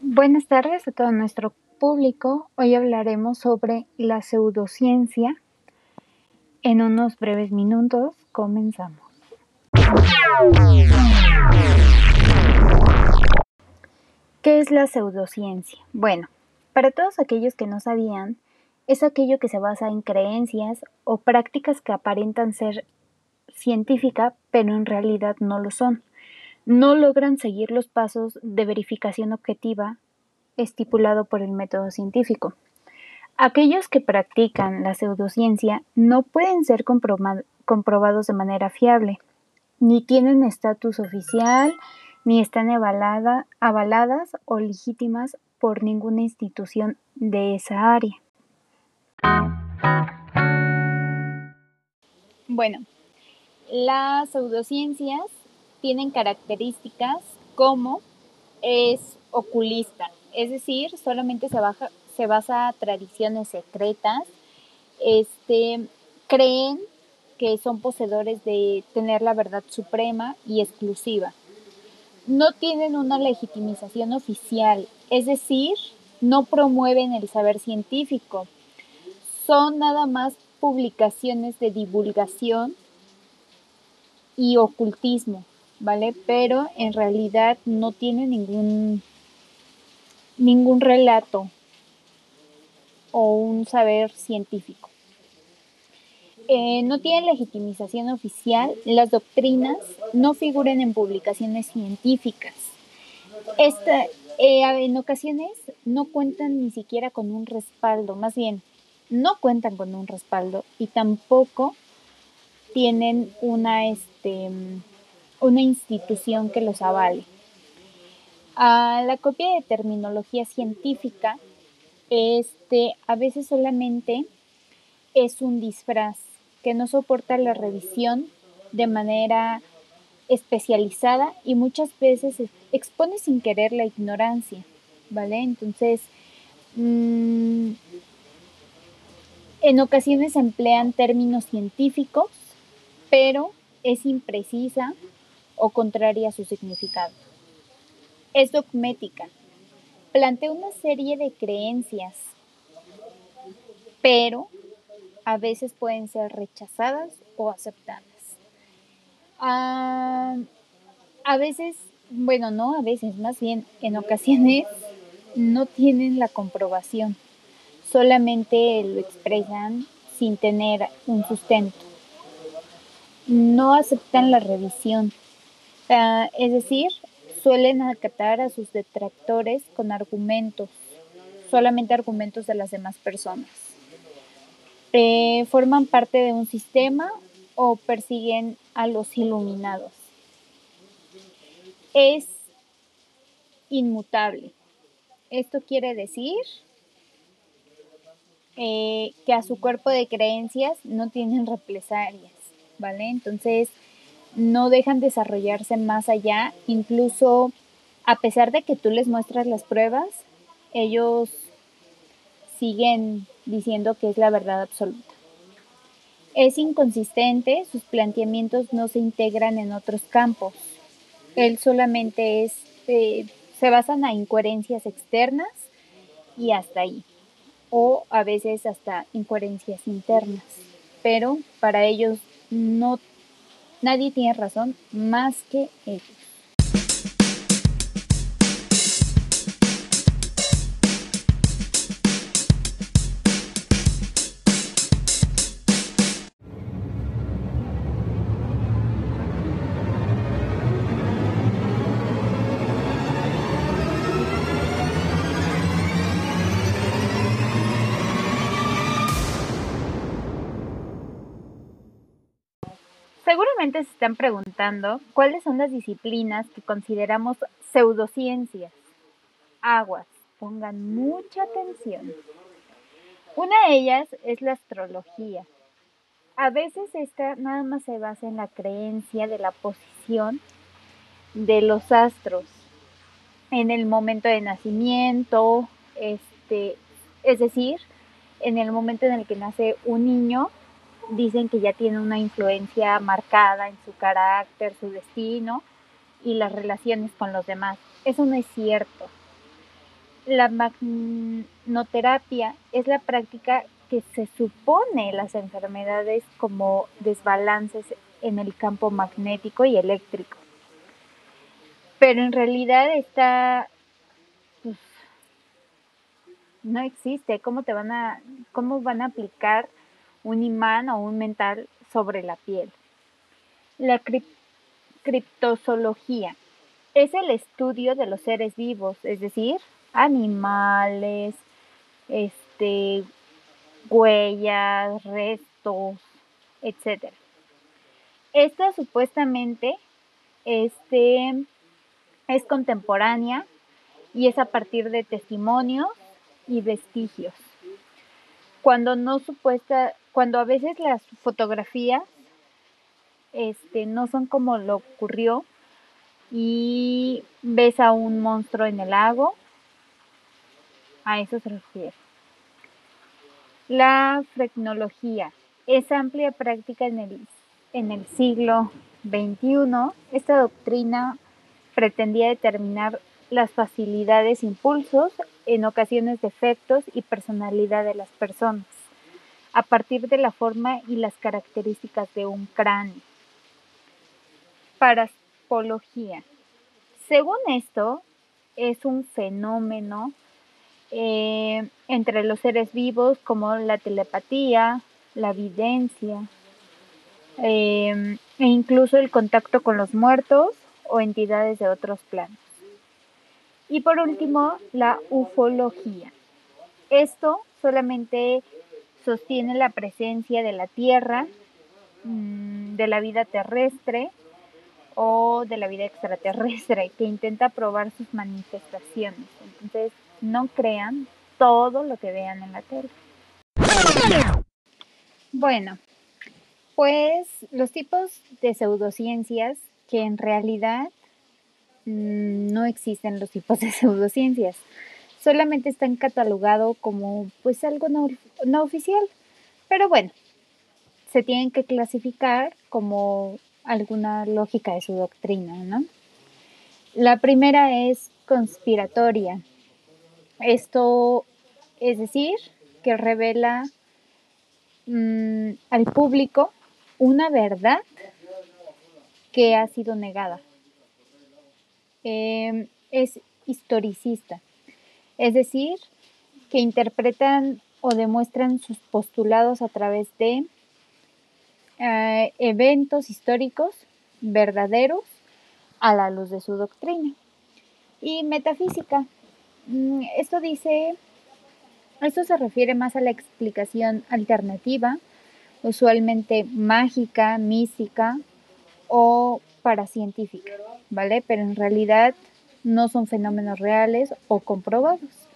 Buenas tardes a todo nuestro público. Hoy hablaremos sobre la pseudociencia. En unos breves minutos comenzamos. ¿Qué es la pseudociencia? Bueno, para todos aquellos que no sabían, es aquello que se basa en creencias o prácticas que aparentan ser científica, pero en realidad no lo son. No logran seguir los pasos de verificación objetiva estipulado por el método científico. Aquellos que practican la pseudociencia no pueden ser comprobados de manera fiable, ni tienen estatus oficial, ni están avaladas o legítimas por ninguna institución de esa área. Bueno, las pseudociencias tienen características como es oculista, es decir, solamente se, baja, se basa tradiciones secretas, este, creen que son poseedores de tener la verdad suprema y exclusiva. No tienen una legitimización oficial, es decir, no promueven el saber científico. Son nada más publicaciones de divulgación y ocultismo, ¿vale? Pero en realidad no tienen ningún ningún relato o un saber científico. Eh, no tienen legitimización oficial, las doctrinas no figuran en publicaciones científicas. Esta, eh, en ocasiones no cuentan ni siquiera con un respaldo, más bien no cuentan con un respaldo y tampoco tienen una, este, una institución que los avale. A la copia de terminología científica, este, a veces solamente es un disfraz que no soporta la revisión de manera especializada y muchas veces expone sin querer la ignorancia, ¿vale? Entonces, mm, en ocasiones emplean términos científicos, pero es imprecisa o contraria a su significado es dogmática. Plantea una serie de creencias, pero a veces pueden ser rechazadas o aceptadas. Ah, a veces, bueno, no a veces, más bien en ocasiones no tienen la comprobación, solamente lo expresan sin tener un sustento. No aceptan la revisión, ah, es decir, suelen acatar a sus detractores con argumentos, solamente argumentos de las demás personas. Eh, forman parte de un sistema o persiguen a los iluminados. Es inmutable. Esto quiere decir eh, que a su cuerpo de creencias no tienen represalias, ¿vale? Entonces, no dejan desarrollarse más allá, incluso a pesar de que tú les muestras las pruebas, ellos siguen diciendo que es la verdad absoluta. Es inconsistente, sus planteamientos no se integran en otros campos. Él solamente es, eh, se basan en incoherencias externas y hasta ahí. O a veces hasta incoherencias internas. Pero para ellos no Nadie tiene razón más que ellos. Seguramente se están preguntando cuáles son las disciplinas que consideramos pseudociencias. Aguas, pongan mucha atención. Una de ellas es la astrología. A veces esta nada más se basa en la creencia de la posición de los astros en el momento de nacimiento, este, es decir, en el momento en el que nace un niño, dicen que ya tiene una influencia marcada en su carácter, su destino y las relaciones con los demás. Eso no es cierto. La magnoterapia es la práctica que se supone las enfermedades como desbalances en el campo magnético y eléctrico. Pero en realidad está pues, no existe. ¿Cómo te van a, cómo van a aplicar un imán o un mental sobre la piel? La criptozoología es el estudio de los seres vivos, es decir, animales, este, huellas, restos, etc. Esta supuestamente este, es contemporánea y es a partir de testimonios y vestigios. Cuando no supuesta, cuando a veces las fotografías este, no son como lo ocurrió y ves a un monstruo en el lago, a eso se refiere. La frecnología es amplia práctica en el, en el siglo XXI. Esta doctrina pretendía determinar las facilidades, impulsos, en ocasiones defectos y personalidad de las personas, a partir de la forma y las características de un cráneo. Paraspología. Según esto, es un fenómeno eh, entre los seres vivos como la telepatía, la evidencia eh, e incluso el contacto con los muertos o entidades de otros planos. Y por último, la ufología. Esto solamente sostiene la presencia de la Tierra, mm, de la vida terrestre o de la vida extraterrestre que intenta probar sus manifestaciones. Entonces, no crean todo lo que vean en la tele. Bueno, pues los tipos de pseudociencias que en realidad mm, no existen los tipos de pseudociencias. Solamente están catalogados como pues algo no, no oficial. Pero bueno, se tienen que clasificar como alguna lógica de su doctrina, ¿no? La primera es conspiratoria. Esto es decir, que revela mm, al público una verdad que ha sido negada. Em, es historicista, es decir, que interpretan o demuestran sus postulados a través de eh, eventos históricos verdaderos a la luz de su doctrina. Y metafísica. Mm, esto dice, esto se refiere más a la explicación alternativa, usualmente mágica, mística o paracientífica, ¿vale? Pero en realidad no son fenómenos reales o comprobados.